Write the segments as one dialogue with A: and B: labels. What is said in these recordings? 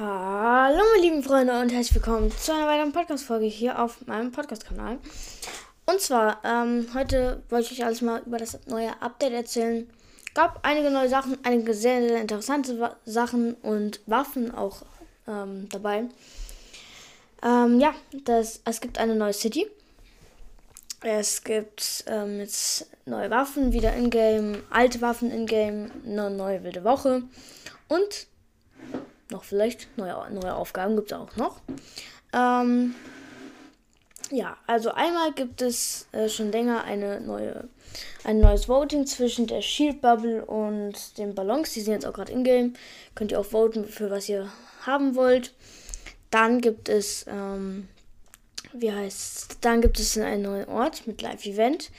A: Hallo meine lieben Freunde und herzlich willkommen zu einer weiteren Podcast-Folge hier auf meinem Podcast-Kanal. Und zwar, ähm, heute wollte ich euch alles mal über das neue Update erzählen. Gab einige neue Sachen, einige sehr, sehr interessante Sachen und Waffen auch ähm, dabei. Ähm, ja, das, es gibt eine neue City. Es gibt ähm, jetzt neue Waffen wieder in-game, alte Waffen in-game, eine neue wilde Woche und noch vielleicht neue, neue Aufgaben gibt es auch noch. Ähm, ja, also einmal gibt es äh, schon länger eine neue, ein neues Voting zwischen der Shield Bubble und den Ballons. Die sind jetzt auch gerade in-game. Könnt ihr auch voten, für was ihr haben wollt. Dann gibt es, ähm, wie heißt Dann gibt es einen neuen Ort mit Live-Event.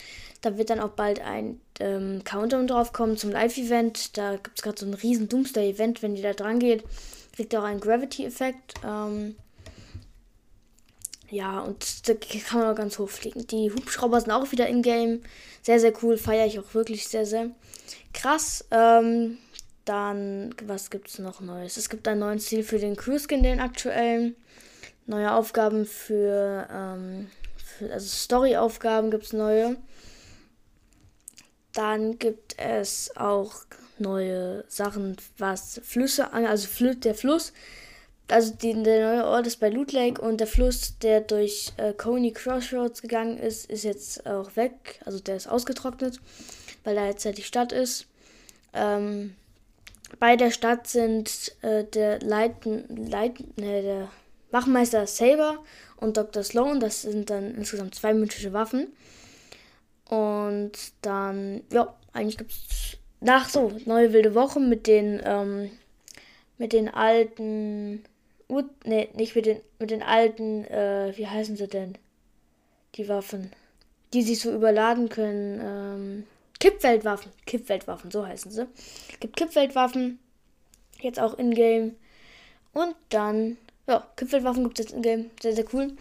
A: Da wird dann auch bald ein ähm, Countdown drauf kommen zum Live-Event. Da gibt es gerade so ein riesen Doomsday-Event. Wenn ihr da dran geht, kriegt auch einen Gravity-Effekt. Ähm, ja, und da kann man auch ganz hoch fliegen. Die Hubschrauber sind auch wieder in-game. Sehr, sehr cool. Feiere ich auch wirklich sehr, sehr krass. Ähm, dann, was gibt es noch Neues? Es gibt einen neuen Stil für den Crew-Skin, den aktuellen. Neue Aufgaben für, ähm, für also Story-Aufgaben gibt es neue. Dann gibt es auch neue Sachen, was Flüsse an, also der Fluss also die, der neue Ort ist bei Loot Lake und der Fluss, der durch äh, Coney Crossroads gegangen ist, ist jetzt auch weg. Also der ist ausgetrocknet, weil da jetzt halt die Stadt ist. Ähm, bei der Stadt sind äh, der Leiten, Leiten, ne, der Wachmeister Saber und Dr. Sloan. Das sind dann insgesamt zwei mythische Waffen. Und dann, ja, eigentlich gibt es nach so, neue wilde Woche mit den, ähm, mit den alten Ut, nee, nicht mit den, mit den alten, äh, wie heißen sie denn? Die Waffen. Die sich so überladen können. Ähm, Kippweltwaffen. Kippweltwaffen, so heißen sie. Gibt Kippweltwaffen. Jetzt auch in-game. Und dann, ja, Kippweltwaffen gibt es jetzt in-game. Sehr, sehr cool.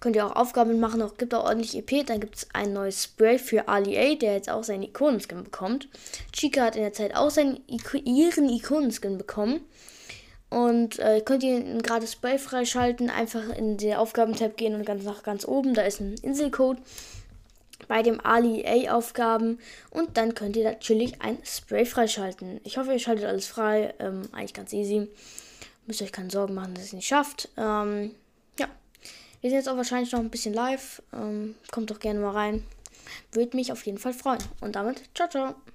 A: Könnt ihr auch Aufgaben machen, auch gibt auch ordentlich EP. Dann gibt es ein neues Spray für Ali A, der jetzt auch seinen Ikonenskin bekommt. Chica hat in der Zeit auch seinen, ihren Ikonenskin bekommen. Und äh, könnt ihr ein gratis Spray freischalten. Einfach in den Aufgaben-Tab gehen und ganz nach ganz oben. Da ist ein Inselcode bei dem Ali A Aufgaben. Und dann könnt ihr natürlich ein Spray freischalten. Ich hoffe, ihr schaltet alles frei. Ähm, eigentlich ganz easy. Müsst euch keine Sorgen machen, dass ihr es nicht schafft. Ähm. Wir sind jetzt auch wahrscheinlich noch ein bisschen live. Ähm, kommt doch gerne mal rein. Würde mich auf jeden Fall freuen. Und damit, ciao, ciao.